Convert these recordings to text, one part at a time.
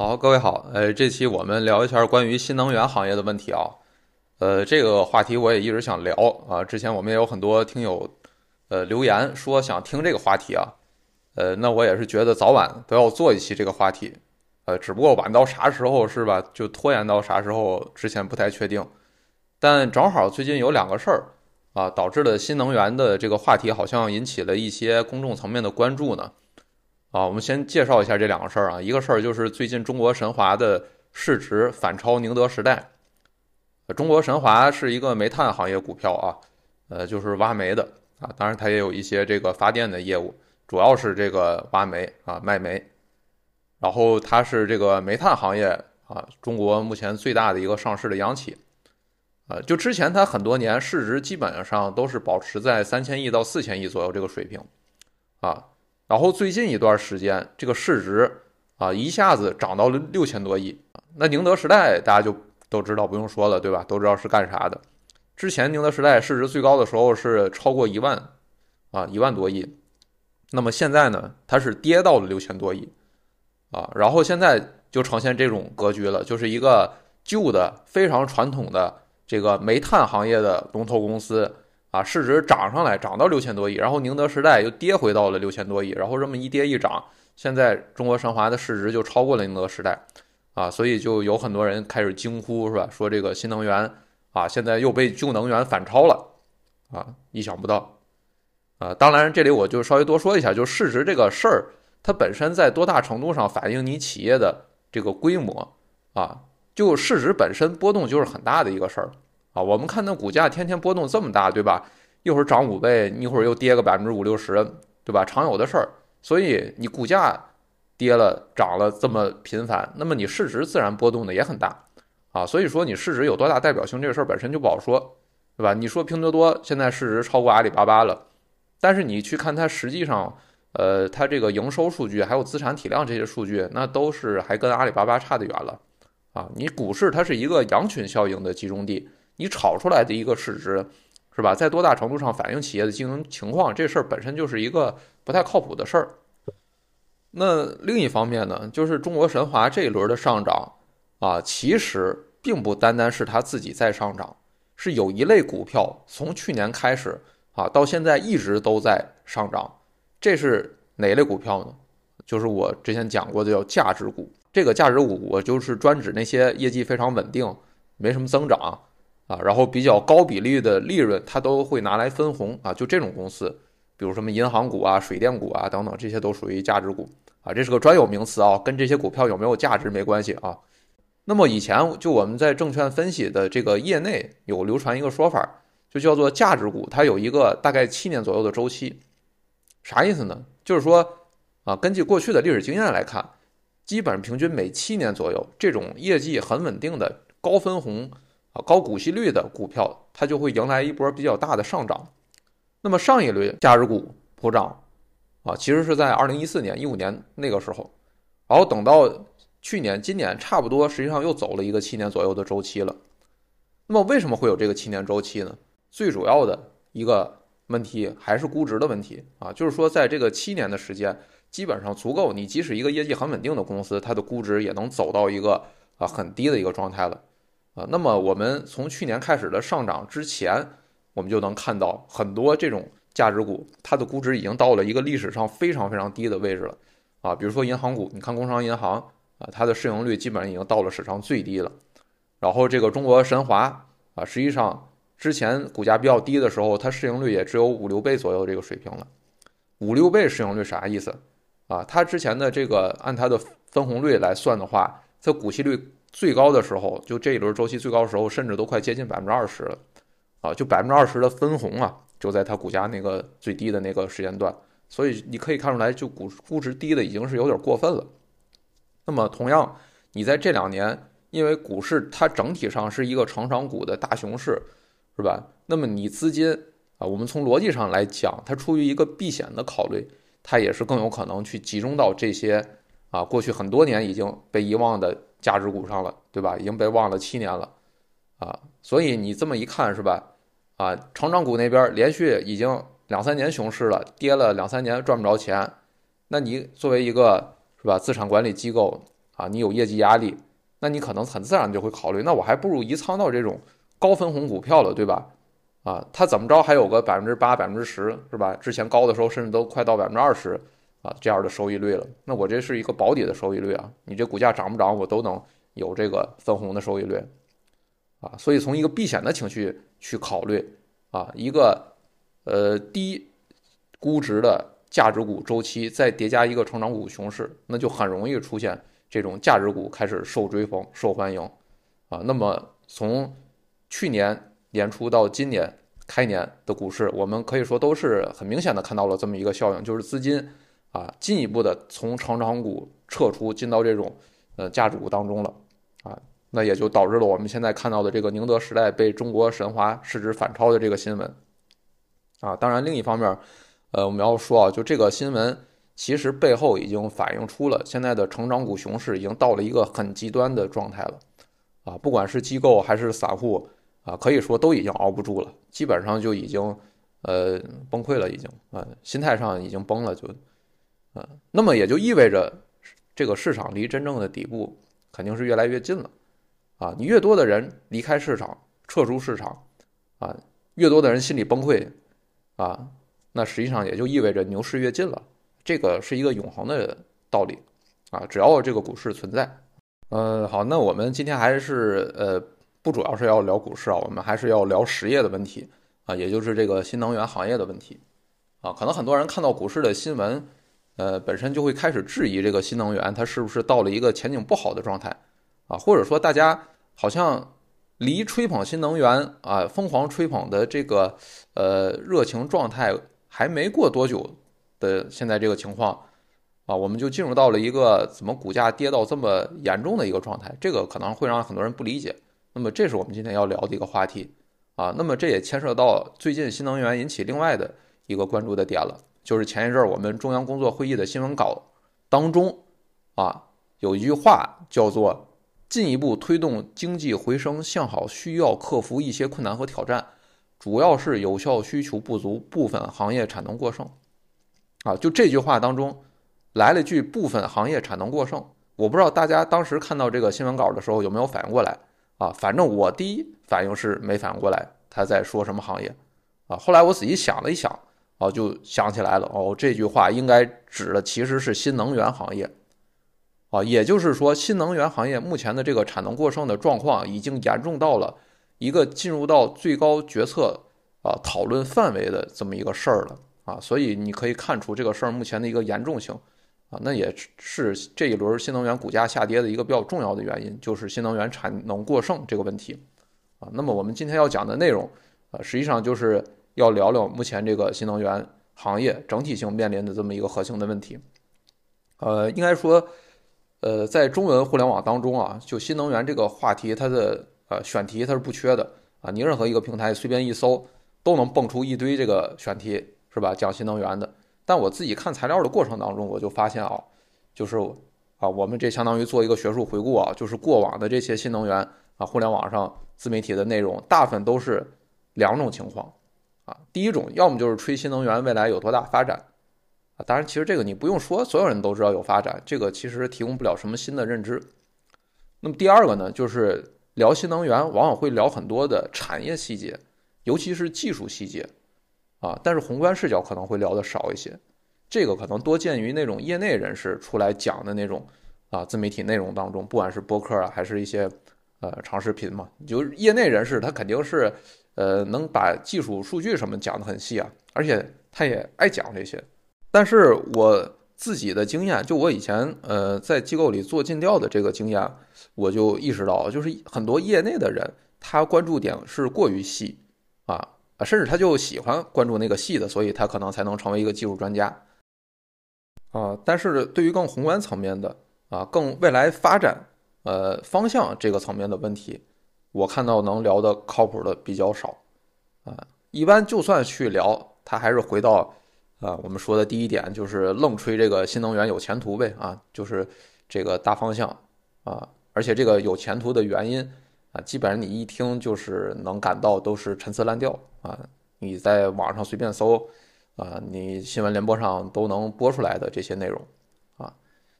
好，各位好，呃，这期我们聊一下关于新能源行业的问题啊，呃，这个话题我也一直想聊啊，之前我们也有很多听友，呃，留言说想听这个话题啊，呃，那我也是觉得早晚都要做一期这个话题，呃，只不过晚到啥时候是吧，就拖延到啥时候之前不太确定，但正好最近有两个事儿啊，导致了新能源的这个话题好像引起了一些公众层面的关注呢。啊，我们先介绍一下这两个事儿啊。一个事儿就是最近中国神华的市值反超宁德时代。中国神华是一个煤炭行业股票啊，呃，就是挖煤的啊。当然，它也有一些这个发电的业务，主要是这个挖煤啊，卖煤。然后它是这个煤炭行业啊，中国目前最大的一个上市的央企。啊，就之前它很多年市值基本上都是保持在三千亿到四千亿左右这个水平，啊。然后最近一段时间，这个市值啊一下子涨到了六千多亿。那宁德时代大家就都知道，不用说了，对吧？都知道是干啥的。之前宁德时代市值最高的时候是超过一万啊一万多亿。那么现在呢，它是跌到了六千多亿啊。然后现在就呈现这种格局了，就是一个旧的非常传统的这个煤炭行业的龙头公司。啊，市值涨上来，涨到六千多亿，然后宁德时代又跌回到了六千多亿，然后这么一跌一涨，现在中国神华的市值就超过了宁德时代，啊，所以就有很多人开始惊呼，是吧？说这个新能源啊，现在又被旧能源反超了，啊，意想不到，啊，当然这里我就稍微多说一下，就市值这个事儿，它本身在多大程度上反映你企业的这个规模，啊，就市值本身波动就是很大的一个事儿。啊，我们看那股价天天波动这么大，对吧？一会儿涨五倍，一会儿又跌个百分之五六十，对吧？常有的事儿。所以你股价跌了涨了这么频繁，那么你市值自然波动的也很大啊。所以说你市值有多大代表性，这个事儿本身就不好说，对吧？你说拼多多现在市值超过阿里巴巴了，但是你去看它实际上，呃，它这个营收数据还有资产体量这些数据，那都是还跟阿里巴巴差得远了啊。你股市它是一个羊群效应的集中地。你炒出来的一个市值，是吧？在多大程度上反映企业的经营情况，这事儿本身就是一个不太靠谱的事儿。那另一方面呢，就是中国神华这一轮的上涨啊，其实并不单单是它自己在上涨，是有一类股票从去年开始啊，到现在一直都在上涨。这是哪类股票呢？就是我之前讲过的叫价值股。这个价值股，我就是专指那些业绩非常稳定，没什么增长。啊，然后比较高比例的利润，它都会拿来分红啊，就这种公司，比如什么银行股啊、水电股啊等等，这些都属于价值股啊，这是个专有名词啊，跟这些股票有没有价值没关系啊。那么以前就我们在证券分析的这个业内有流传一个说法，就叫做价值股，它有一个大概七年左右的周期，啥意思呢？就是说啊，根据过去的历史经验来看，基本平均每七年左右，这种业绩很稳定的高分红。啊高股息率的股票，它就会迎来一波比较大的上涨。那么上一轮价值股普涨，啊，其实是在二零一四年、一五年那个时候。然后等到去年、今年，差不多实际上又走了一个七年左右的周期了。那么为什么会有这个七年周期呢？最主要的一个问题还是估值的问题啊，就是说在这个七年的时间，基本上足够你即使一个业绩很稳定的公司，它的估值也能走到一个啊很低的一个状态了。啊，那么我们从去年开始的上涨之前，我们就能看到很多这种价值股，它的估值已经到了一个历史上非常非常低的位置了。啊，比如说银行股，你看工商银行啊，它的市盈率基本上已经到了史上最低了。然后这个中国神华啊，实际上之前股价比较低的时候，它市盈率也只有五六倍左右这个水平了。五六倍市盈率啥意思？啊，它之前的这个按它的分红率来算的话，它股息率。最高的时候，就这一轮周期最高的时候，甚至都快接近百分之二十了，啊，就百分之二十的分红啊，就在它股价那个最低的那个时间段，所以你可以看出来，就股估值低的已经是有点过分了。那么同样，你在这两年，因为股市它整体上是一个成长股的大熊市，是吧？那么你资金啊，我们从逻辑上来讲，它出于一个避险的考虑，它也是更有可能去集中到这些啊，过去很多年已经被遗忘的。价值股上了，对吧？已经被忘了七年了，啊，所以你这么一看，是吧？啊，成长股那边连续已经两三年熊市了，跌了两三年赚不着钱，那你作为一个是吧资产管理机构啊，你有业绩压力，那你可能很自然就会考虑，那我还不如移仓到这种高分红股票了，对吧？啊，它怎么着还有个百分之八、百分之十，是吧？之前高的时候甚至都快到百分之二十啊，这样的收益率了。那我这是一个保底的收益率啊，你这股价涨不涨，我都能有这个分红的收益率啊。所以从一个避险的情绪去考虑啊，一个呃低估值的价值股周期再叠加一个成长股熊市，那就很容易出现这种价值股开始受追捧、受欢迎啊。那么从去年。年初到今年开年的股市，我们可以说都是很明显的看到了这么一个效应，就是资金啊进一步的从成长股撤出，进到这种呃价值股当中了啊，那也就导致了我们现在看到的这个宁德时代被中国神华市值反超的这个新闻啊。当然，另一方面，呃，我们要说啊，就这个新闻其实背后已经反映出了现在的成长股熊市已经到了一个很极端的状态了啊，不管是机构还是散户。啊，可以说都已经熬不住了，基本上就已经，呃，崩溃了，已经啊，心态上已经崩了，就，那么也就意味着这个市场离真正的底部肯定是越来越近了，啊，你越多的人离开市场，撤出市场，啊，越多的人心里崩溃，啊，那实际上也就意味着牛市越近了，这个是一个永恒的道理，啊，只要这个股市存在，呃，好，那我们今天还是呃。不主要是要聊股市啊，我们还是要聊实业的问题啊，也就是这个新能源行业的问题啊。可能很多人看到股市的新闻，呃，本身就会开始质疑这个新能源它是不是到了一个前景不好的状态啊，或者说大家好像离吹捧新能源啊、疯狂吹捧的这个呃热情状态还没过多久的现在这个情况啊，我们就进入到了一个怎么股价跌到这么严重的一个状态，这个可能会让很多人不理解。那么这是我们今天要聊的一个话题啊，那么这也牵涉到最近新能源引起另外的一个关注的点了，就是前一阵儿我们中央工作会议的新闻稿当中啊，有一句话叫做“进一步推动经济回升向好，需要克服一些困难和挑战，主要是有效需求不足，部分行业产能过剩”。啊，就这句话当中来了句“部分行业产能过剩”，我不知道大家当时看到这个新闻稿的时候有没有反应过来。啊，反正我第一反应是没反应过来他在说什么行业，啊，后来我仔细想了一想，哦，就想起来了，哦，这句话应该指的其实是新能源行业，啊，也就是说新能源行业目前的这个产能过剩的状况已经严重到了一个进入到最高决策啊讨论范围的这么一个事儿了，啊，所以你可以看出这个事儿目前的一个严重性。啊，那也是这一轮新能源股价下跌的一个比较重要的原因，就是新能源产能过剩这个问题。啊，那么我们今天要讲的内容，啊，实际上就是要聊聊目前这个新能源行业整体性面临的这么一个核心的问题。呃，应该说，呃，在中文互联网当中啊，就新能源这个话题，它的呃选题它是不缺的啊，你任何一个平台随便一搜，都能蹦出一堆这个选题，是吧？讲新能源的。但我自己看材料的过程当中，我就发现啊，就是啊，我们这相当于做一个学术回顾啊，就是过往的这些新能源啊，互联网上自媒体的内容，大部分都是两种情况啊。第一种，要么就是吹新能源未来有多大发展啊，当然其实这个你不用说，所有人都知道有发展，这个其实提供不了什么新的认知。那么第二个呢，就是聊新能源往往会聊很多的产业细节，尤其是技术细节。啊，但是宏观视角可能会聊的少一些，这个可能多见于那种业内人士出来讲的那种啊自媒体内容当中，不管是播客啊，还是一些呃长视频嘛，就业内人士他肯定是呃能把技术数据什么讲的很细啊，而且他也爱讲这些。但是我自己的经验，就我以前呃在机构里做尽调的这个经验，我就意识到，就是很多业内的人他关注点是过于细啊。啊，甚至他就喜欢关注那个细的，所以他可能才能成为一个技术专家。啊，但是对于更宏观层面的啊，更未来发展呃方向这个层面的问题，我看到能聊的靠谱的比较少。啊，一般就算去聊，他还是回到啊我们说的第一点，就是愣吹这个新能源有前途呗。啊，就是这个大方向啊，而且这个有前途的原因。啊，基本上你一听就是能感到都是陈词滥调啊！你在网上随便搜，啊，你新闻联播上都能播出来的这些内容，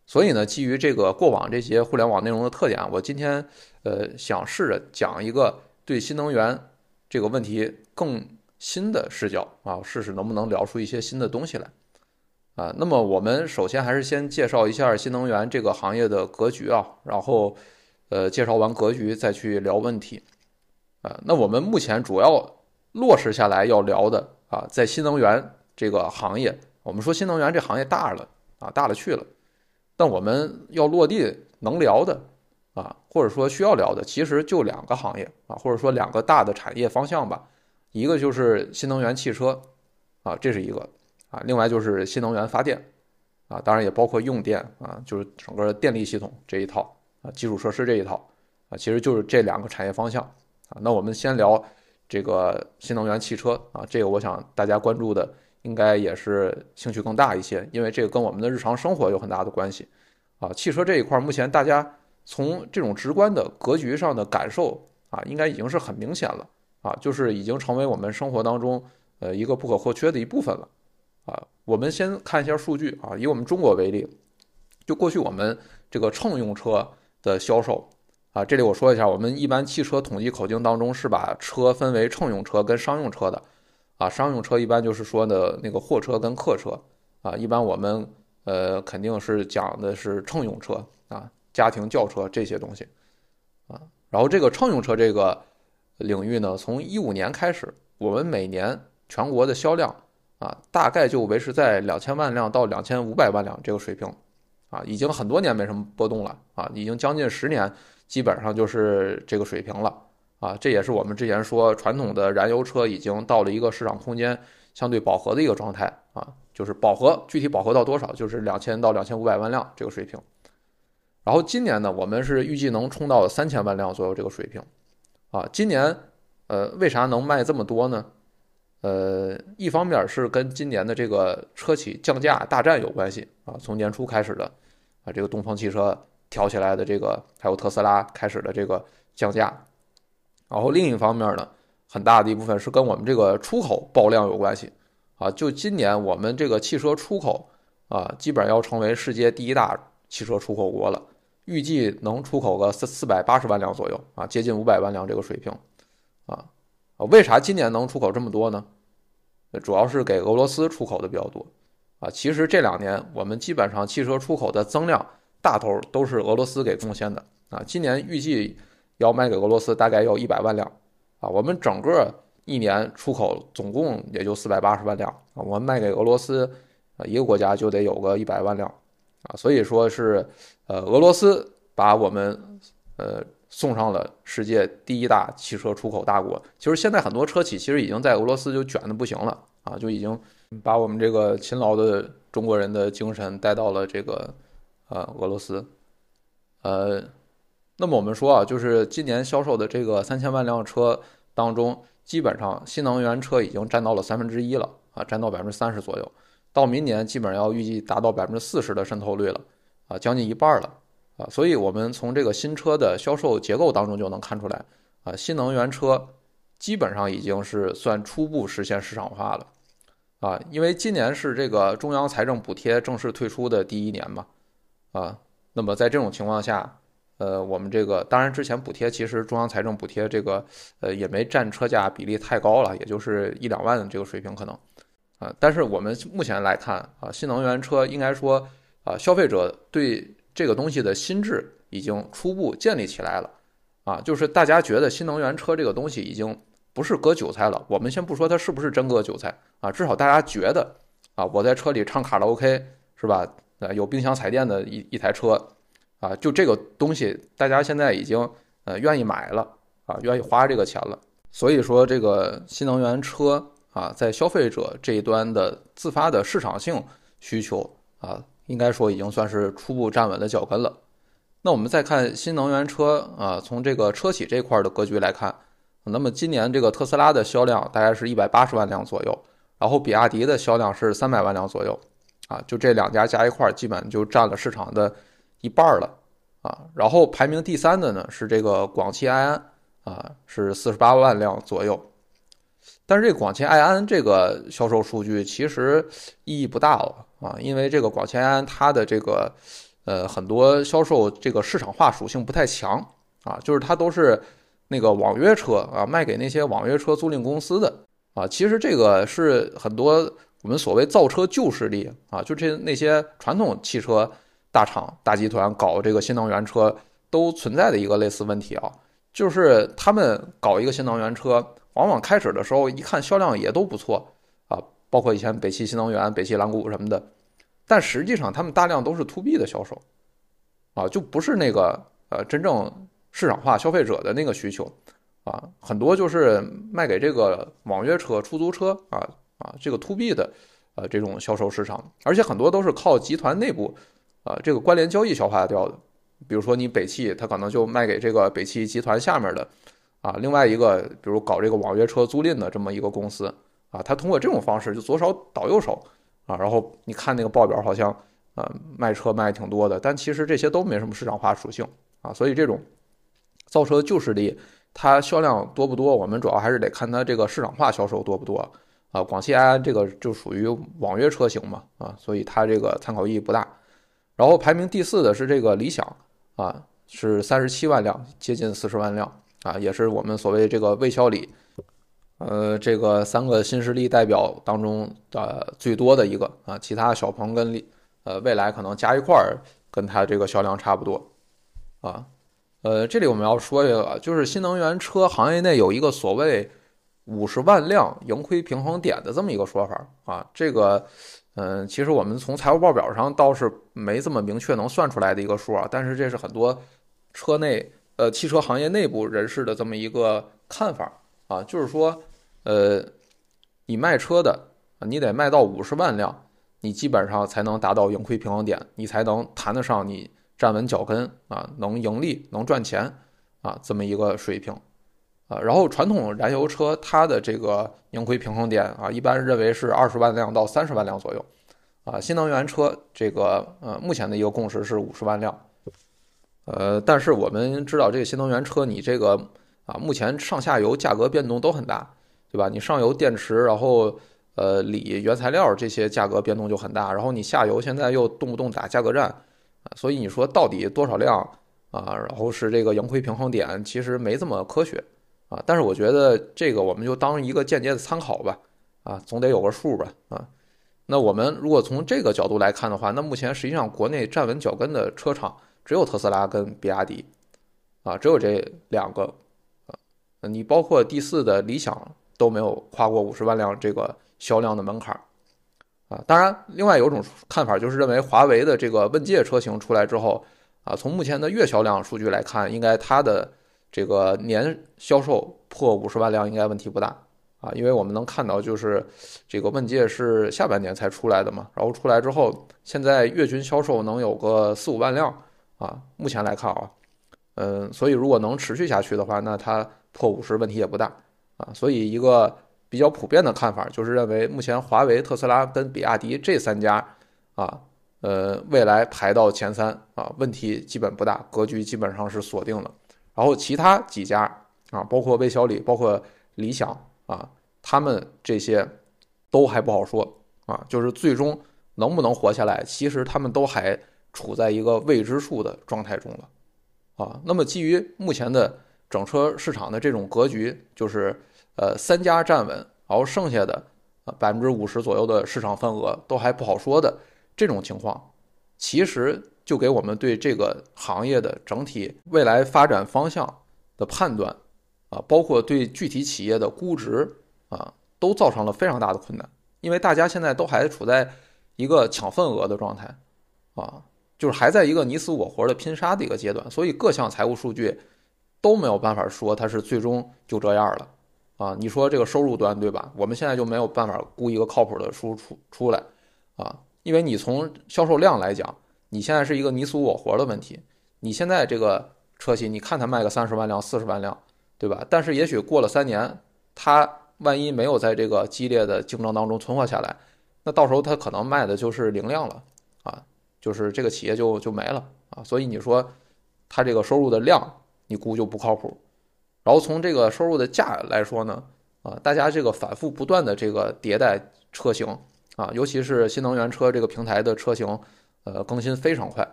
所以呢，基于这个过往这些互联网内容的特点，我今天呃想试着讲一个对新能源这个问题更新的视角啊，试试能不能聊出一些新的东西来啊。那么我们首先还是先介绍一下新能源这个行业的格局啊，然后呃介绍完格局再去聊问题啊。那我们目前主要落实下来要聊的啊，在新能源这个行业，我们说新能源这行业大了啊，大了去了。但我们要落地能聊的啊，或者说需要聊的，其实就两个行业啊，或者说两个大的产业方向吧。一个就是新能源汽车啊，这是一个啊，另外就是新能源发电啊，当然也包括用电啊，就是整个电力系统这一套啊，基础设施这一套啊，其实就是这两个产业方向啊。那我们先聊这个新能源汽车啊，这个我想大家关注的。应该也是兴趣更大一些，因为这个跟我们的日常生活有很大的关系，啊，汽车这一块，目前大家从这种直观的格局上的感受啊，应该已经是很明显了，啊，就是已经成为我们生活当中呃一个不可或缺的一部分了，啊，我们先看一下数据啊，以我们中国为例，就过去我们这个乘用车的销售啊，这里我说一下，我们一般汽车统计口径当中是把车分为乘用车跟商用车的。啊，商用车一般就是说的那个货车跟客车啊，一般我们呃肯定是讲的是乘用车啊，家庭轿车这些东西啊。然后这个乘用车这个领域呢，从一五年开始，我们每年全国的销量啊，大概就维持在两千万辆到两千五百万辆这个水平啊，已经很多年没什么波动了啊，已经将近十年，基本上就是这个水平了。啊，这也是我们之前说传统的燃油车已经到了一个市场空间相对饱和的一个状态啊，就是饱和，具体饱和到多少，就是两千到两千五百万辆这个水平。然后今年呢，我们是预计能冲到三千万辆左右这个水平。啊，今年呃，为啥能卖这么多呢？呃，一方面是跟今年的这个车企降价大战有关系啊，从年初开始的啊，这个东风汽车挑起来的这个，还有特斯拉开始的这个降价。然后另一方面呢，很大的一部分是跟我们这个出口爆量有关系啊。就今年我们这个汽车出口啊，基本上要成为世界第一大汽车出口国了，预计能出口个四四百八十万辆左右啊，接近五百万辆这个水平啊。啊，为啥今年能出口这么多呢？主要是给俄罗斯出口的比较多啊。其实这两年我们基本上汽车出口的增量大头都是俄罗斯给贡献的啊。今年预计。要卖给俄罗斯大概要一百万辆，啊，我们整个一年出口总共也就四百八十万辆啊，我们卖给俄罗斯，啊，一个国家就得有个一百万辆，啊，所以说是，呃，俄罗斯把我们，呃，送上了世界第一大汽车出口大国。其实现在很多车企其实已经在俄罗斯就卷的不行了，啊，就已经把我们这个勤劳的中国人的精神带到了这个，呃，俄罗斯，呃。那么我们说啊，就是今年销售的这个三千万辆车当中，基本上新能源车已经占到了三分之一了啊，占到百分之三十左右。到明年基本上要预计达到百分之四十的渗透率了啊，将近一半了啊。所以，我们从这个新车的销售结构当中就能看出来啊，新能源车基本上已经是算初步实现市场化了啊，因为今年是这个中央财政补贴正式退出的第一年嘛啊。那么在这种情况下，呃，我们这个当然之前补贴，其实中央财政补贴这个，呃，也没占车价比例太高了，也就是一两万的这个水平可能，啊，但是我们目前来看啊，新能源车应该说啊，消费者对这个东西的心智已经初步建立起来了，啊，就是大家觉得新能源车这个东西已经不是割韭菜了。我们先不说它是不是真割韭菜啊，至少大家觉得啊，我在车里唱卡拉 OK 是吧？呃，有冰箱彩电的一一台车。啊，就这个东西，大家现在已经呃愿意买了啊，愿意花这个钱了。所以说，这个新能源车啊，在消费者这一端的自发的市场性需求啊，应该说已经算是初步站稳了脚跟了。那我们再看新能源车啊，从这个车企这块的格局来看，那么今年这个特斯拉的销量大概是一百八十万辆左右，然后比亚迪的销量是三百万辆左右，啊，就这两家加一块，基本就占了市场的。一半了啊，然后排名第三的呢是这个广汽埃安啊，是四十八万辆左右。但是这广汽埃安这个销售数据其实意义不大了啊，因为这个广汽埃安它的这个呃，很多销售这个市场化属性不太强啊，就是它都是那个网约车啊，卖给那些网约车租赁公司的啊。其实这个是很多我们所谓造车旧势力啊，就这那些传统汽车大厂、大集团搞这个新能源车都存在的一个类似问题啊，就是他们搞一个新能源车，往往开始的时候一看销量也都不错啊，包括以前北汽新能源、北汽蓝谷什么的。但实际上，他们大量都是 to B 的销售，啊，就不是那个呃真正市场化消费者的那个需求，啊，很多就是卖给这个网约车、出租车啊啊这个 to B 的呃这种销售市场，而且很多都是靠集团内部啊这个关联交易消化掉的。比如说你北汽，它可能就卖给这个北汽集团下面的啊另外一个，比如搞这个网约车租赁的这么一个公司啊，它通过这种方式就左手倒右手。啊，然后你看那个报表，好像，呃，卖车卖挺多的，但其实这些都没什么市场化属性啊。所以这种造车旧势力，它销量多不多，我们主要还是得看它这个市场化销售多不多啊。广汽埃安这个就属于网约车型嘛，啊，所以它这个参考意义不大。然后排名第四的是这个理想啊，是三十七万辆，接近四十万辆啊，也是我们所谓这个魏小李。呃，这个三个新势力代表当中的最多的一个啊，其他小鹏跟呃未来可能加一块儿，跟它这个销量差不多啊。呃，这里我们要说一个，就是新能源车行业内有一个所谓五十万辆盈亏平衡点的这么一个说法啊。这个，嗯，其实我们从财务报表上倒是没这么明确能算出来的一个数啊，但是这是很多车内呃汽车行业内部人士的这么一个看法啊，就是说。呃，你卖车的你得卖到五十万辆，你基本上才能达到盈亏平衡点，你才能谈得上你站稳脚跟啊，能盈利能赚钱啊，这么一个水平啊。然后传统燃油车它的这个盈亏平衡点啊，一般认为是二十万辆到三十万辆左右啊。新能源车这个呃，目前的一个共识是五十万辆，呃，但是我们知道这个新能源车你这个啊，目前上下游价格变动都很大。对吧？你上游电池，然后呃锂原材料这些价格变动就很大，然后你下游现在又动不动打价格战啊，所以你说到底多少量啊？然后是这个盈亏平衡点，其实没这么科学啊。但是我觉得这个我们就当一个间接的参考吧，啊，总得有个数吧，啊。那我们如果从这个角度来看的话，那目前实际上国内站稳脚跟的车厂只有特斯拉跟比亚迪啊，只有这两个啊。你包括第四的理想。都没有跨过五十万辆这个销量的门槛啊！当然，另外有种看法就是认为华为的这个问界车型出来之后啊，从目前的月销量数据来看，应该它的这个年销售破五十万辆应该问题不大啊，因为我们能看到就是这个问界是下半年才出来的嘛，然后出来之后，现在月均销售能有个四五万辆啊，目前来看啊，嗯，所以如果能持续下去的话，那它破五十问题也不大。啊，所以一个比较普遍的看法就是认为，目前华为、特斯拉跟比亚迪这三家啊，呃，未来排到前三啊，问题基本不大，格局基本上是锁定了。然后其他几家啊，包括魏小李、包括理想啊，他们这些都还不好说啊，就是最终能不能活下来，其实他们都还处在一个未知数的状态中了啊。那么基于目前的整车市场的这种格局，就是。呃，三家站稳，然后剩下的呃百分之五十左右的市场份额都还不好说的这种情况，其实就给我们对这个行业的整体未来发展方向的判断啊，包括对具体企业的估值啊，都造成了非常大的困难。因为大家现在都还处在一个抢份额的状态啊，就是还在一个你死我活的拼杀的一个阶段，所以各项财务数据都没有办法说它是最终就这样了。啊，你说这个收入端对吧？我们现在就没有办法估一个靠谱的数出出来，啊，因为你从销售量来讲，你现在是一个你死我活的问题。你现在这个车型，你看它卖个三十万辆、四十万辆，对吧？但是也许过了三年，它万一没有在这个激烈的竞争当中存活下来，那到时候它可能卖的就是零量了，啊，就是这个企业就就没了啊。所以你说它这个收入的量，你估就不靠谱。然后从这个收入的价来说呢，啊，大家这个反复不断的这个迭代车型啊，尤其是新能源车这个平台的车型，呃，更新非常快，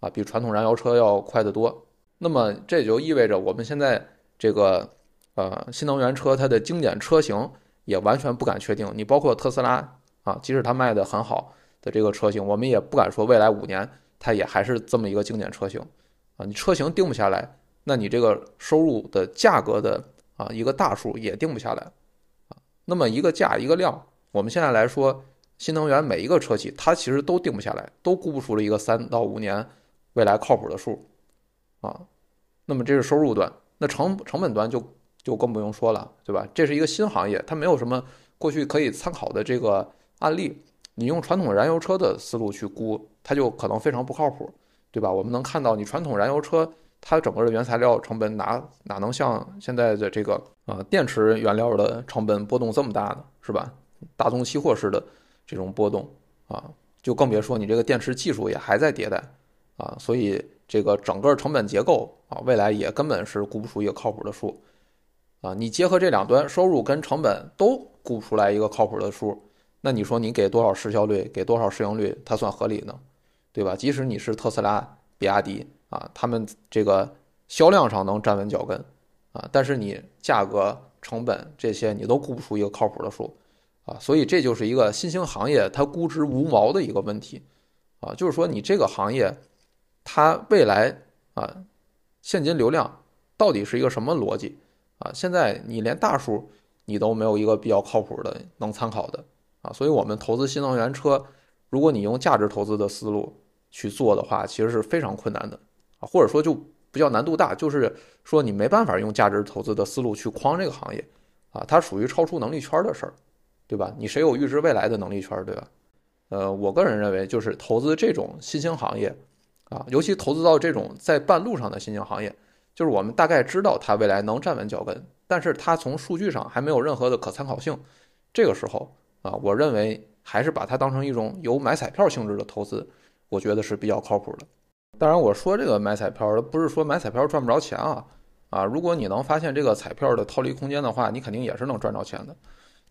啊，比传统燃油车要快得多。那么这也就意味着我们现在这个呃新能源车它的经典车型也完全不敢确定。你包括特斯拉啊，即使它卖的很好的这个车型，我们也不敢说未来五年它也还是这么一个经典车型啊。你车型定不下来，那你这个收入的价格的啊一个大数也定不下来啊。那么一个价一个量，我们现在来说，新能源每一个车企它其实都定不下来，都估不出了一个三到五年未来靠谱的数。啊，那么这是收入端，那成成本端就就更不用说了，对吧？这是一个新行业，它没有什么过去可以参考的这个案例。你用传统燃油车的思路去估，它就可能非常不靠谱，对吧？我们能看到，你传统燃油车它整个的原材料成本哪哪能像现在的这个啊电池原料的成本波动这么大呢？是吧？大宗期货式的这种波动啊，就更别说你这个电池技术也还在迭代啊，所以。这个整个成本结构啊，未来也根本是估不出一个靠谱的数，啊，你结合这两端收入跟成本都估不出来一个靠谱的数，那你说你给多少市销率，给多少市盈率，它算合理呢？对吧？即使你是特斯拉、比亚迪啊，他们这个销量上能站稳脚跟啊，但是你价格、成本这些你都估不出一个靠谱的数啊，所以这就是一个新兴行业它估值无毛的一个问题啊，就是说你这个行业。它未来啊，现金流量到底是一个什么逻辑啊？现在你连大数你都没有一个比较靠谱的能参考的啊，所以我们投资新能源车，如果你用价值投资的思路去做的话，其实是非常困难的啊，或者说就不叫难度大，就是说你没办法用价值投资的思路去框这个行业啊，它属于超出能力圈的事儿，对吧？你谁有预知未来的能力圈，对吧？呃，我个人认为就是投资这种新兴行业。啊，尤其投资到这种在半路上的新兴行业，就是我们大概知道它未来能站稳脚跟，但是它从数据上还没有任何的可参考性。这个时候啊，我认为还是把它当成一种有买彩票性质的投资，我觉得是比较靠谱的。当然，我说这个买彩票，不是说买彩票赚不着钱啊啊！如果你能发现这个彩票的套利空间的话，你肯定也是能赚着钱的，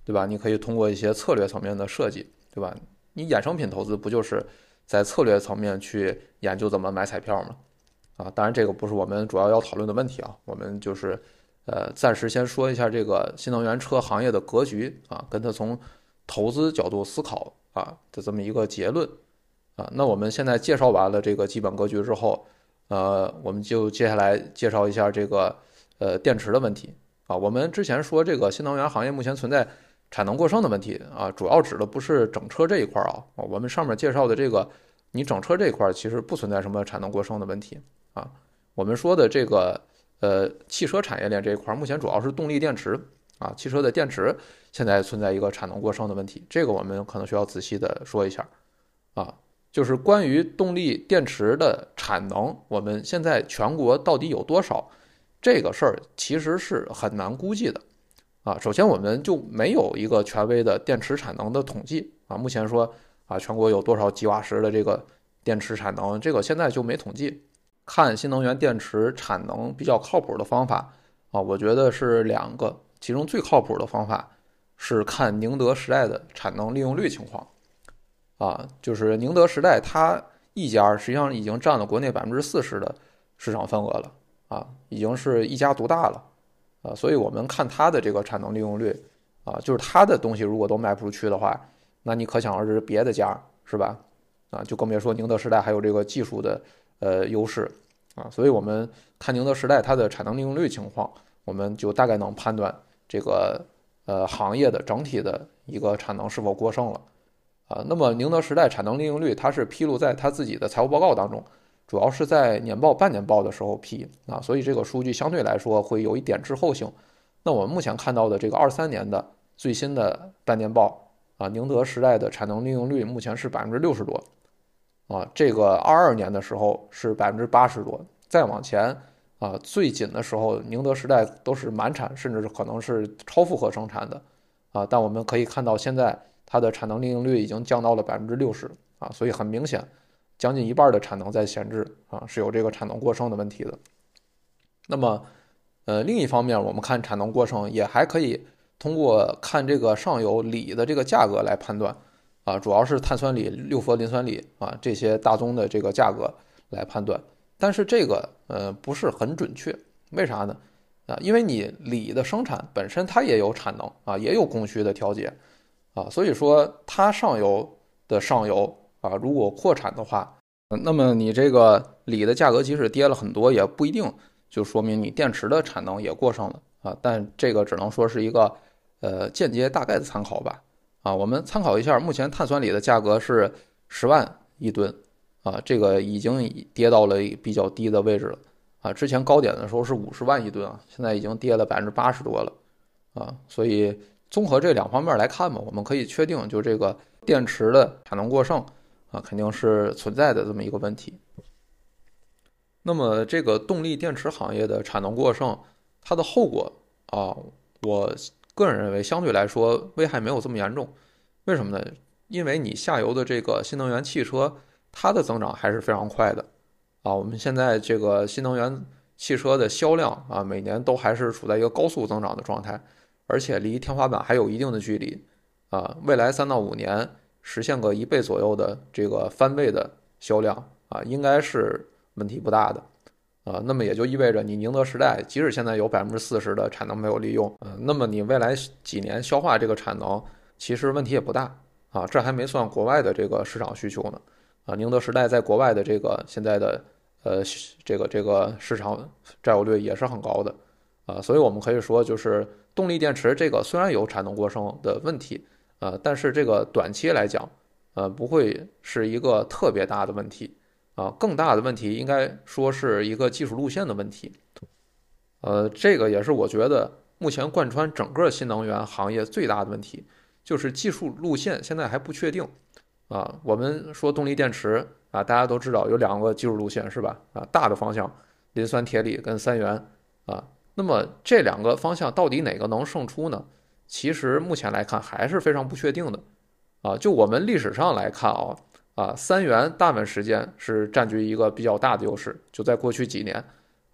对吧？你可以通过一些策略层面的设计，对吧？你衍生品投资不就是？在策略层面去研究怎么买彩票嘛，啊，当然这个不是我们主要要讨论的问题啊，我们就是呃暂时先说一下这个新能源车行业的格局啊，跟它从投资角度思考啊的这么一个结论啊。那我们现在介绍完了这个基本格局之后，呃，我们就接下来介绍一下这个呃电池的问题啊。我们之前说这个新能源行业目前存在。产能过剩的问题啊，主要指的不是整车这一块啊。我们上面介绍的这个，你整车这一块其实不存在什么产能过剩的问题啊。我们说的这个呃汽车产业链这一块，目前主要是动力电池啊，汽车的电池现在存在一个产能过剩的问题，这个我们可能需要仔细的说一下啊。就是关于动力电池的产能，我们现在全国到底有多少，这个事儿其实是很难估计的。啊，首先我们就没有一个权威的电池产能的统计啊。目前说啊，全国有多少吉瓦时的这个电池产能，这个现在就没统计。看新能源电池产能比较靠谱的方法啊，我觉得是两个，其中最靠谱的方法是看宁德时代的产能利用率情况啊。就是宁德时代它一家实际上已经占了国内百分之四十的市场份额了啊，已经是一家独大了。啊，所以我们看它的这个产能利用率，啊，就是它的东西如果都卖不出去的话，那你可想而知别的家是吧？啊，就更别说宁德时代还有这个技术的呃优势啊，所以我们看宁德时代它的产能利用率情况，我们就大概能判断这个呃行业的整体的一个产能是否过剩了啊。那么宁德时代产能利用率它是披露在它自己的财务报告当中。主要是在年报、半年报的时候批啊，所以这个数据相对来说会有一点滞后性。那我们目前看到的这个二三年的最新的半年报啊，宁德时代的产能利用率目前是百分之六十多啊，这个二二年的时候是百分之八十多，再往前啊，最紧的时候宁德时代都是满产，甚至是可能是超负荷生产的啊。但我们可以看到现在它的产能利用率已经降到了百分之六十啊，所以很明显。将近一半的产能在闲置啊，是有这个产能过剩的问题的。那么，呃，另一方面，我们看产能过剩也还可以通过看这个上游锂的这个价格来判断啊，主要是碳酸锂、六氟磷酸锂啊这些大宗的这个价格来判断。但是这个呃不是很准确，为啥呢？啊，因为你锂的生产本身它也有产能啊，也有供需的调节啊，所以说它上游的上游啊，如果扩产的话，那么你这个锂的价格即使跌了很多，也不一定就说明你电池的产能也过剩了啊。但这个只能说是一个呃间接大概的参考吧。啊，我们参考一下，目前碳酸锂的价格是十万一吨。啊，这个已经跌到了比较低的位置了啊！之前高点的时候是五十万一吨啊，现在已经跌了百分之八十多了啊！所以综合这两方面来看吧，我们可以确定，就这个电池的产能过剩啊，肯定是存在的这么一个问题。那么这个动力电池行业的产能过剩，它的后果啊，我个人认为相对来说危害没有这么严重。为什么呢？因为你下游的这个新能源汽车。它的增长还是非常快的，啊，我们现在这个新能源汽车的销量啊，每年都还是处在一个高速增长的状态，而且离天花板还有一定的距离，啊，未来三到五年实现个一倍左右的这个翻倍的销量啊，应该是问题不大的，啊，那么也就意味着你宁德时代即使现在有百分之四十的产能没有利用，嗯，那么你未来几年消化这个产能其实问题也不大，啊，这还没算国外的这个市场需求呢。啊，宁德时代在国外的这个现在的呃这个这个市场占有率也是很高的啊，所以我们可以说，就是动力电池这个虽然有产能过剩的问题呃，但是这个短期来讲，呃，不会是一个特别大的问题啊，更大的问题应该说是一个技术路线的问题，呃，这个也是我觉得目前贯穿整个新能源行业最大的问题，就是技术路线现在还不确定。啊，我们说动力电池啊，大家都知道有两个技术路线是吧？啊，大的方向，磷酸铁锂跟三元啊，那么这两个方向到底哪个能胜出呢？其实目前来看还是非常不确定的。啊，就我们历史上来看啊，啊，三元大部分时间是占据一个比较大的优势。就在过去几年，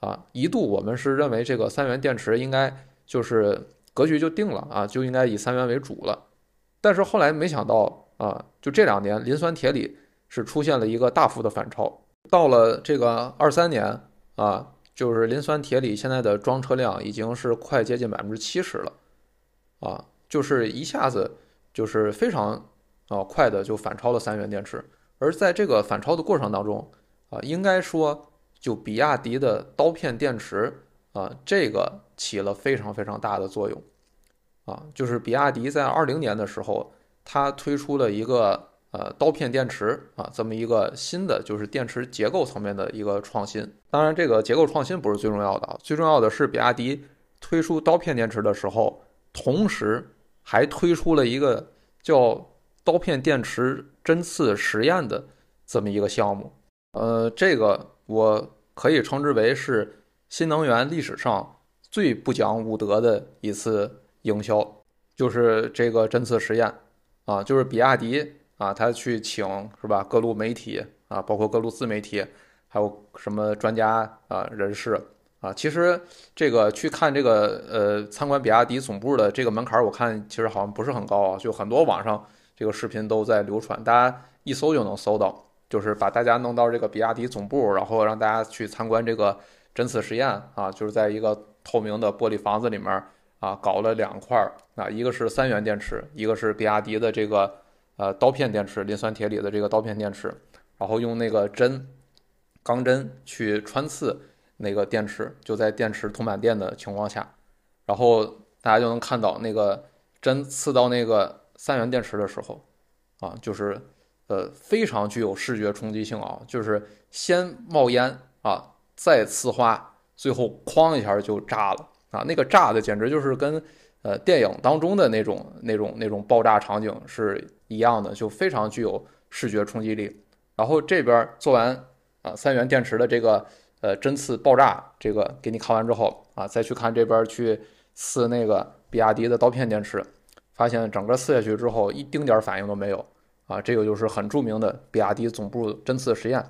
啊，一度我们是认为这个三元电池应该就是格局就定了啊，就应该以三元为主了。但是后来没想到。啊，就这两年，磷酸铁锂是出现了一个大幅的反超。到了这个二三年啊，就是磷酸铁锂现在的装车量已经是快接近百分之七十了，啊，就是一下子就是非常啊快的就反超了三元电池。而在这个反超的过程当中啊，应该说就比亚迪的刀片电池啊，这个起了非常非常大的作用，啊，就是比亚迪在二零年的时候。它推出了一个呃刀片电池啊，这么一个新的就是电池结构层面的一个创新。当然，这个结构创新不是最重要的，最重要的是比亚迪推出刀片电池的时候，同时还推出了一个叫刀片电池针刺实验的这么一个项目。呃，这个我可以称之为是新能源历史上最不讲武德的一次营销，就是这个针刺实验。啊，就是比亚迪啊，他去请是吧？各路媒体啊，包括各路自媒体，还有什么专家啊人士啊，其实这个去看这个呃参观比亚迪总部的这个门槛，我看其实好像不是很高啊，就很多网上这个视频都在流传，大家一搜就能搜到，就是把大家弄到这个比亚迪总部，然后让大家去参观这个针刺实验啊，就是在一个透明的玻璃房子里面。啊，搞了两块啊，一个是三元电池，一个是比亚迪的这个呃刀片电池，磷酸铁锂的这个刀片电池，然后用那个针，钢针去穿刺那个电池，就在电池充满电的情况下，然后大家就能看到那个针刺到那个三元电池的时候，啊，就是呃非常具有视觉冲击性啊，就是先冒烟啊，再呲花，最后哐一下就炸了。啊，那个炸的简直就是跟，呃，电影当中的那种、那种、那种爆炸场景是一样的，就非常具有视觉冲击力。然后这边做完啊，三元电池的这个呃针刺爆炸，这个给你看完之后啊，再去看这边去刺那个比亚迪的刀片电池，发现整个刺下去之后一丁点反应都没有啊，这个就是很著名的比亚迪总部针刺实验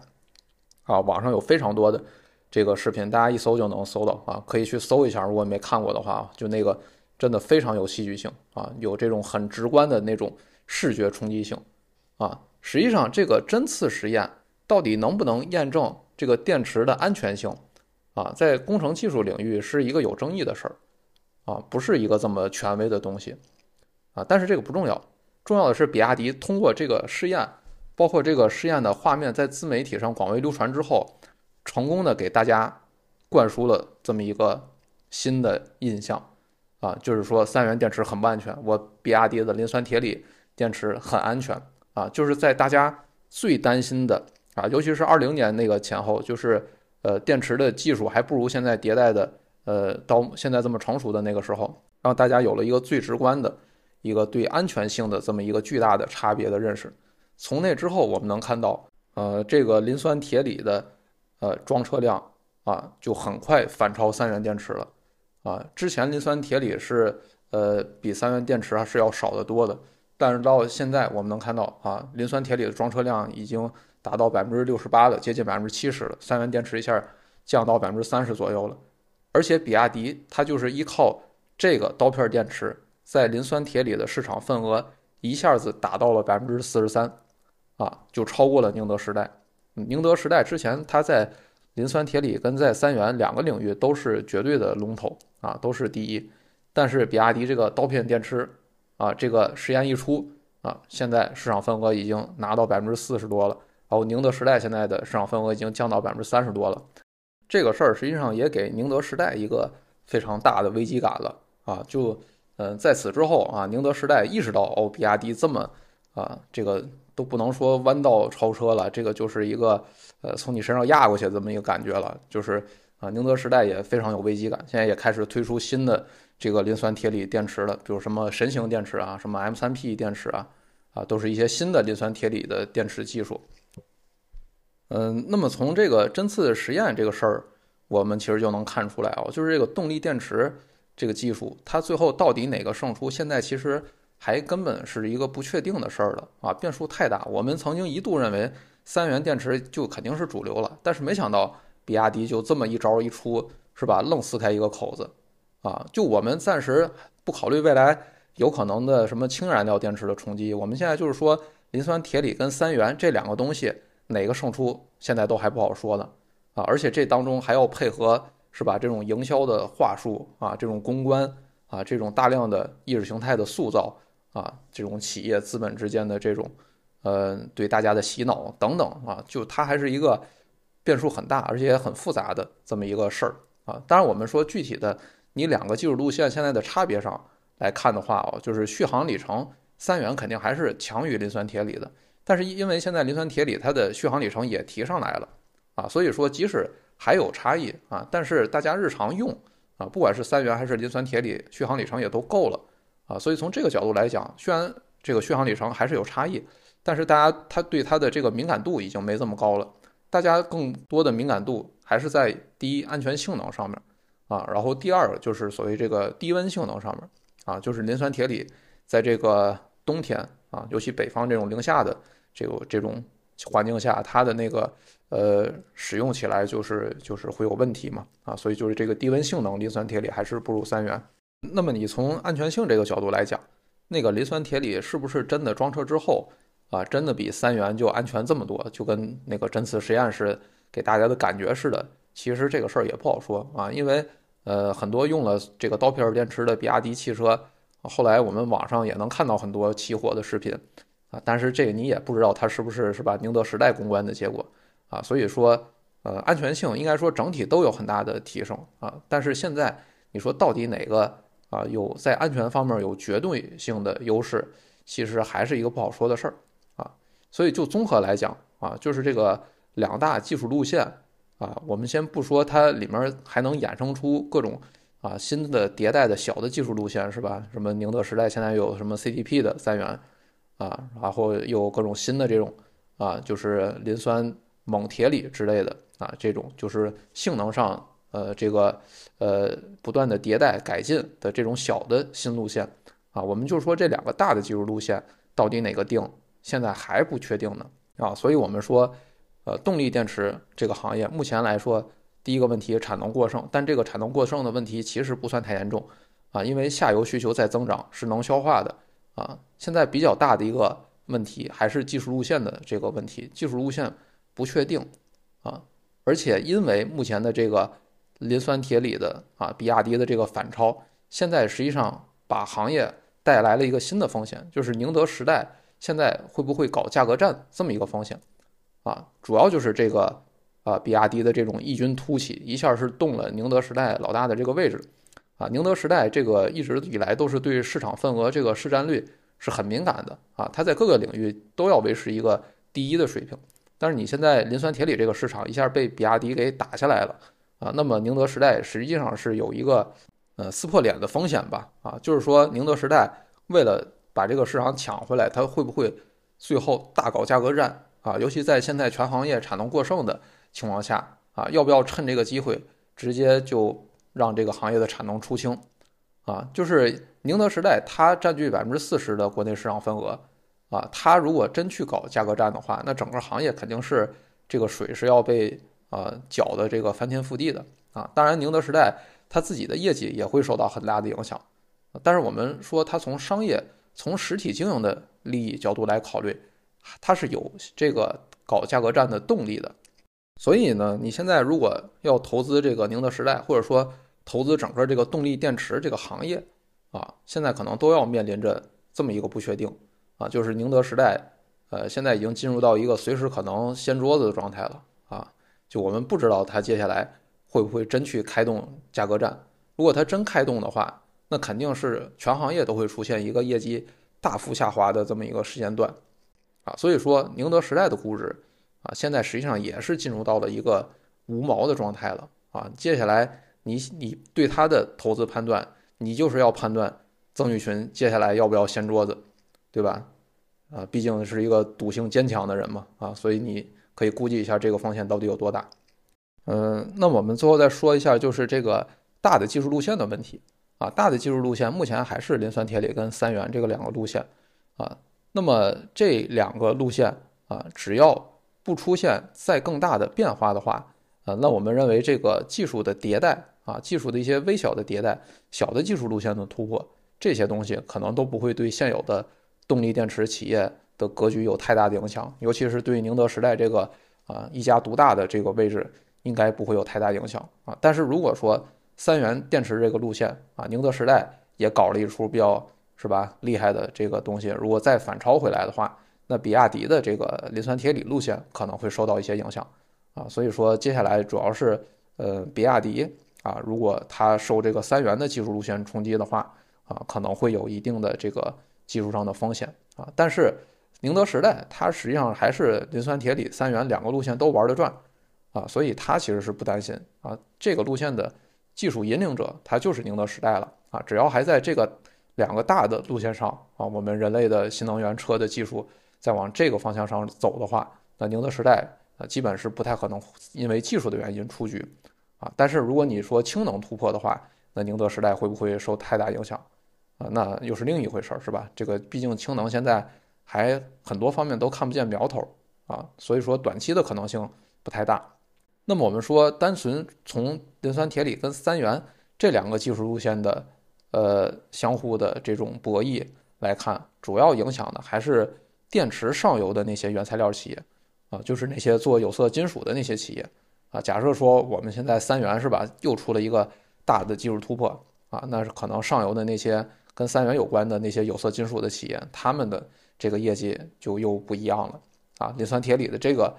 啊，网上有非常多的。这个视频大家一搜就能搜到啊，可以去搜一下。如果没看过的话，就那个真的非常有戏剧性啊，有这种很直观的那种视觉冲击性啊。实际上，这个针刺实验到底能不能验证这个电池的安全性啊，在工程技术领域是一个有争议的事儿啊，不是一个这么权威的东西啊。但是这个不重要，重要的是比亚迪通过这个试验，包括这个试验的画面在自媒体上广为流传之后，成功的给大家灌输了这么一个新的印象啊，就是说三元电池很不安全，我比亚迪的磷酸铁锂电池很安全啊，就是在大家最担心的。啊，尤其是二零年那个前后，就是呃，电池的技术还不如现在迭代的，呃，到现在这么成熟的那个时候，让大家有了一个最直观的一个对安全性的这么一个巨大的差别的认识。从那之后，我们能看到，呃，这个磷酸铁锂的呃装车量啊，就很快反超三元电池了。啊，之前磷酸铁锂是呃比三元电池还是要少得多的，但是到现在我们能看到啊，磷酸铁锂的装车量已经。达到百分之六十八了，接近百分之七十了。三元电池一下降到百分之三十左右了，而且比亚迪它就是依靠这个刀片电池，在磷酸铁锂的市场份额一下子达到了百分之四十三，啊，就超过了宁德时代。宁德时代之前它在磷酸铁锂跟在三元两个领域都是绝对的龙头啊，都是第一。但是比亚迪这个刀片电池啊，这个实验一出啊，现在市场份额已经拿到百分之四十多了。然后宁德时代现在的市场份额已经降到百分之三十多了，这个事儿实际上也给宁德时代一个非常大的危机感了啊！就嗯，在此之后啊，宁德时代意识到哦，比亚迪这么啊，这个都不能说弯道超车了，这个就是一个呃从你身上压过去这么一个感觉了，就是啊，宁德时代也非常有危机感，现在也开始推出新的这个磷酸铁锂电池了，比如什么神行电池啊，什么 M3P 电池啊，啊，都是一些新的磷酸铁锂的电池技术。嗯，那么从这个针刺实验这个事儿，我们其实就能看出来啊，就是这个动力电池这个技术，它最后到底哪个胜出，现在其实还根本是一个不确定的事儿了啊，变数太大。我们曾经一度认为三元电池就肯定是主流了，但是没想到比亚迪就这么一招一出，是吧？愣撕开一个口子啊！就我们暂时不考虑未来有可能的什么氢燃料电池的冲击，我们现在就是说磷酸铁锂跟三元这两个东西。哪个胜出，现在都还不好说呢，啊，而且这当中还要配合是吧？这种营销的话术啊，这种公关啊，这种大量的意识形态的塑造啊，这种企业资本之间的这种，呃，对大家的洗脑等等啊，就它还是一个变数很大，而且也很复杂的这么一个事儿啊。当然，我们说具体的，你两个技术路线现在的差别上来看的话哦，就是续航里程，三元肯定还是强于磷酸铁锂的。但是因为现在磷酸铁锂它的续航里程也提上来了，啊，所以说即使还有差异啊，但是大家日常用啊，不管是三元还是磷酸铁锂，续航里程也都够了啊，所以从这个角度来讲，虽然这个续航里程还是有差异，但是大家他对它的这个敏感度已经没这么高了，大家更多的敏感度还是在第一安全性能上面啊，然后第二就是所谓这个低温性能上面啊，就是磷酸铁锂在这个冬天啊，尤其北方这种零下的。这个这种环境下，它的那个呃使用起来就是就是会有问题嘛啊，所以就是这个低温性能，磷酸铁锂还是不如三元。那么你从安全性这个角度来讲，那个磷酸铁锂是不是真的装车之后啊，真的比三元就安全这么多？就跟那个针刺实验室给大家的感觉似的，其实这个事儿也不好说啊，因为呃很多用了这个刀片电池的比亚迪汽车，后来我们网上也能看到很多起火的视频。但是这个你也不知道它是不是是吧？宁德时代公关的结果啊，所以说，呃，安全性应该说整体都有很大的提升啊。但是现在你说到底哪个啊有在安全方面有绝对性的优势，其实还是一个不好说的事儿啊。所以就综合来讲啊，就是这个两大技术路线啊，我们先不说它里面还能衍生出各种啊新的迭代的小的技术路线是吧？什么宁德时代现在有什么 CTP 的三元。啊，然后有各种新的这种啊，就是磷酸锰铁锂之类的啊，这种就是性能上呃这个呃不断的迭代改进的这种小的新路线啊，我们就说这两个大的技术路线到底哪个定，现在还不确定呢啊，所以我们说呃动力电池这个行业目前来说，第一个问题产能过剩，但这个产能过剩的问题其实不算太严重啊，因为下游需求在增长是能消化的。啊，现在比较大的一个问题还是技术路线的这个问题，技术路线不确定啊，而且因为目前的这个磷酸铁锂的啊，比亚迪的这个反超，现在实际上把行业带来了一个新的风险，就是宁德时代现在会不会搞价格战这么一个风险啊？主要就是这个啊，比亚迪的这种异军突起，一下是动了宁德时代老大的这个位置啊。宁德时代这个一直以来都是对市场份额这个市占率是很敏感的啊，它在各个领域都要维持一个第一的水平。但是你现在磷酸铁锂这个市场一下被比亚迪给打下来了啊，那么宁德时代实际上是有一个呃撕破脸的风险吧啊，就是说宁德时代为了把这个市场抢回来，它会不会最后大搞价格战啊？尤其在现在全行业产能过剩的情况下啊，要不要趁这个机会直接就让这个行业的产能出清啊？就是宁德时代它占据百分之四十的国内市场份额。啊，它如果真去搞价格战的话，那整个行业肯定是这个水是要被呃搅的这个翻天覆地的啊。当然，宁德时代它自己的业绩也会受到很大的影响。但是我们说，它从商业、从实体经营的利益角度来考虑，它是有这个搞价格战的动力的。所以呢，你现在如果要投资这个宁德时代，或者说投资整个这个动力电池这个行业啊，现在可能都要面临着这么一个不确定。啊，就是宁德时代，呃，现在已经进入到一个随时可能掀桌子的状态了啊！就我们不知道它接下来会不会真去开动价格战。如果它真开动的话，那肯定是全行业都会出现一个业绩大幅下滑的这么一个时间段啊！所以说，宁德时代的估值啊，现在实际上也是进入到了一个无毛的状态了啊！接下来你你对他的投资判断，你就是要判断曾毓群接下来要不要掀桌子。对吧？啊，毕竟是一个赌性坚强的人嘛，啊，所以你可以估计一下这个风险到底有多大。嗯，那我们最后再说一下，就是这个大的技术路线的问题啊，大的技术路线目前还是磷酸铁锂跟三元这个两个路线啊。那么这两个路线啊，只要不出现再更大的变化的话，啊，那我们认为这个技术的迭代啊，技术的一些微小的迭代、小的技术路线的突破，这些东西可能都不会对现有的。动力电池企业的格局有太大的影响，尤其是对宁德时代这个啊一家独大的这个位置，应该不会有太大影响啊。但是如果说三元电池这个路线啊，宁德时代也搞了一出比较是吧厉害的这个东西，如果再反超回来的话，那比亚迪的这个磷酸铁锂路线可能会受到一些影响啊。所以说接下来主要是呃比亚迪啊，如果它受这个三元的技术路线冲击的话啊，可能会有一定的这个。技术上的风险啊，但是宁德时代它实际上还是磷酸铁锂三元两个路线都玩得转啊，所以它其实是不担心啊。这个路线的技术引领者它就是宁德时代了啊，只要还在这个两个大的路线上啊，我们人类的新能源车的技术在往这个方向上走的话，那宁德时代啊基本是不太可能因为技术的原因出局啊。但是如果你说氢能突破的话，那宁德时代会不会受太大影响？啊，那又是另一回事儿，是吧？这个毕竟氢能现在还很多方面都看不见苗头啊，所以说短期的可能性不太大。那么我们说，单纯从磷酸铁锂跟三元这两个技术路线的呃相互的这种博弈来看，主要影响的还是电池上游的那些原材料企业啊，就是那些做有色金属的那些企业啊。假设说我们现在三元是吧，又出了一个大的技术突破啊，那是可能上游的那些。跟三元有关的那些有色金属的企业，他们的这个业绩就又不一样了啊。磷酸铁锂的这个，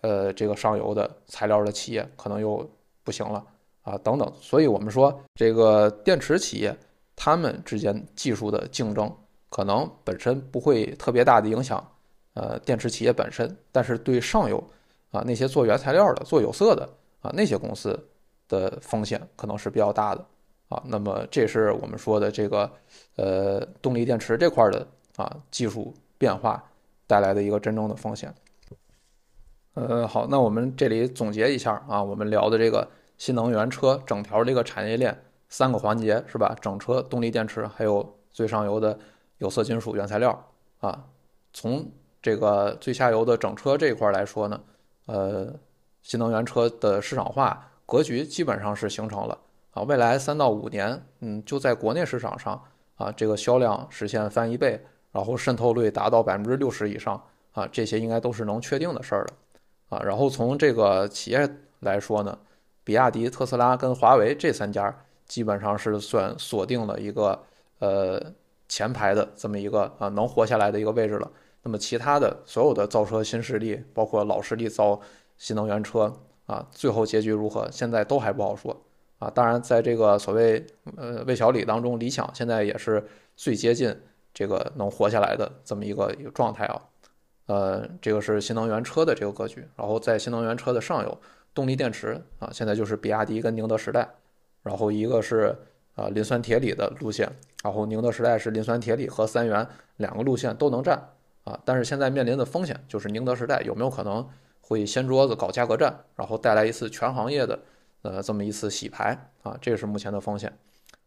呃，这个上游的材料的企业可能又不行了啊，等等。所以我们说，这个电池企业他们之间技术的竞争，可能本身不会特别大的影响，呃，电池企业本身，但是对上游啊那些做原材料的、做有色的啊那些公司的风险可能是比较大的。啊，那么这是我们说的这个，呃，动力电池这块的啊技术变化带来的一个真正的风险。呃，好，那我们这里总结一下啊，我们聊的这个新能源车整条这个产业链三个环节是吧？整车、动力电池，还有最上游的有色金属原材料啊。从这个最下游的整车这一块来说呢，呃，新能源车的市场化格局基本上是形成了。啊，未来三到五年，嗯，就在国内市场上啊，这个销量实现翻一倍，然后渗透率达到百分之六十以上啊，这些应该都是能确定的事儿了啊。然后从这个企业来说呢，比亚迪、特斯拉跟华为这三家基本上是算锁定了一个呃前排的这么一个啊能活下来的一个位置了。那么其他的所有的造车新势力，包括老势力造新能源车啊，最后结局如何，现在都还不好说啊。当然，在这个所谓呃魏小李当中，理想现在也是最接近这个能活下来的这么一个一个状态啊。呃，这个是新能源车的这个格局。然后在新能源车的上游，动力电池啊，现在就是比亚迪跟宁德时代。然后一个是啊磷酸铁锂的路线，然后宁德时代是磷酸铁锂和三元两个路线都能占。啊，但是现在面临的风险就是宁德时代有没有可能会掀桌子搞价格战，然后带来一次全行业的呃这么一次洗牌啊，这是目前的风险。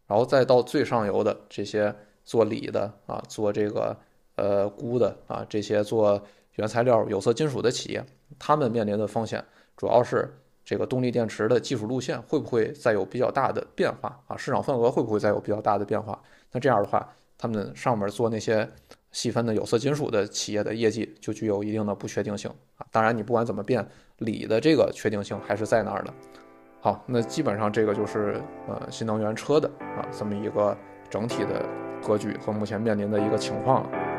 然后再到最上游的这些做锂的啊，做这个呃钴的啊，这些做原材料有色金属的企业，他们面临的风险主要是这个动力电池的技术路线会不会再有比较大的变化啊，市场份额会不会再有比较大的变化？那这样的话，他们上面做那些。细分的有色金属的企业的业绩就具有一定的不确定性啊，当然你不管怎么变，锂的这个确定性还是在那儿的。好，那基本上这个就是呃新能源车的啊这么一个整体的格局和目前面临的一个情况了。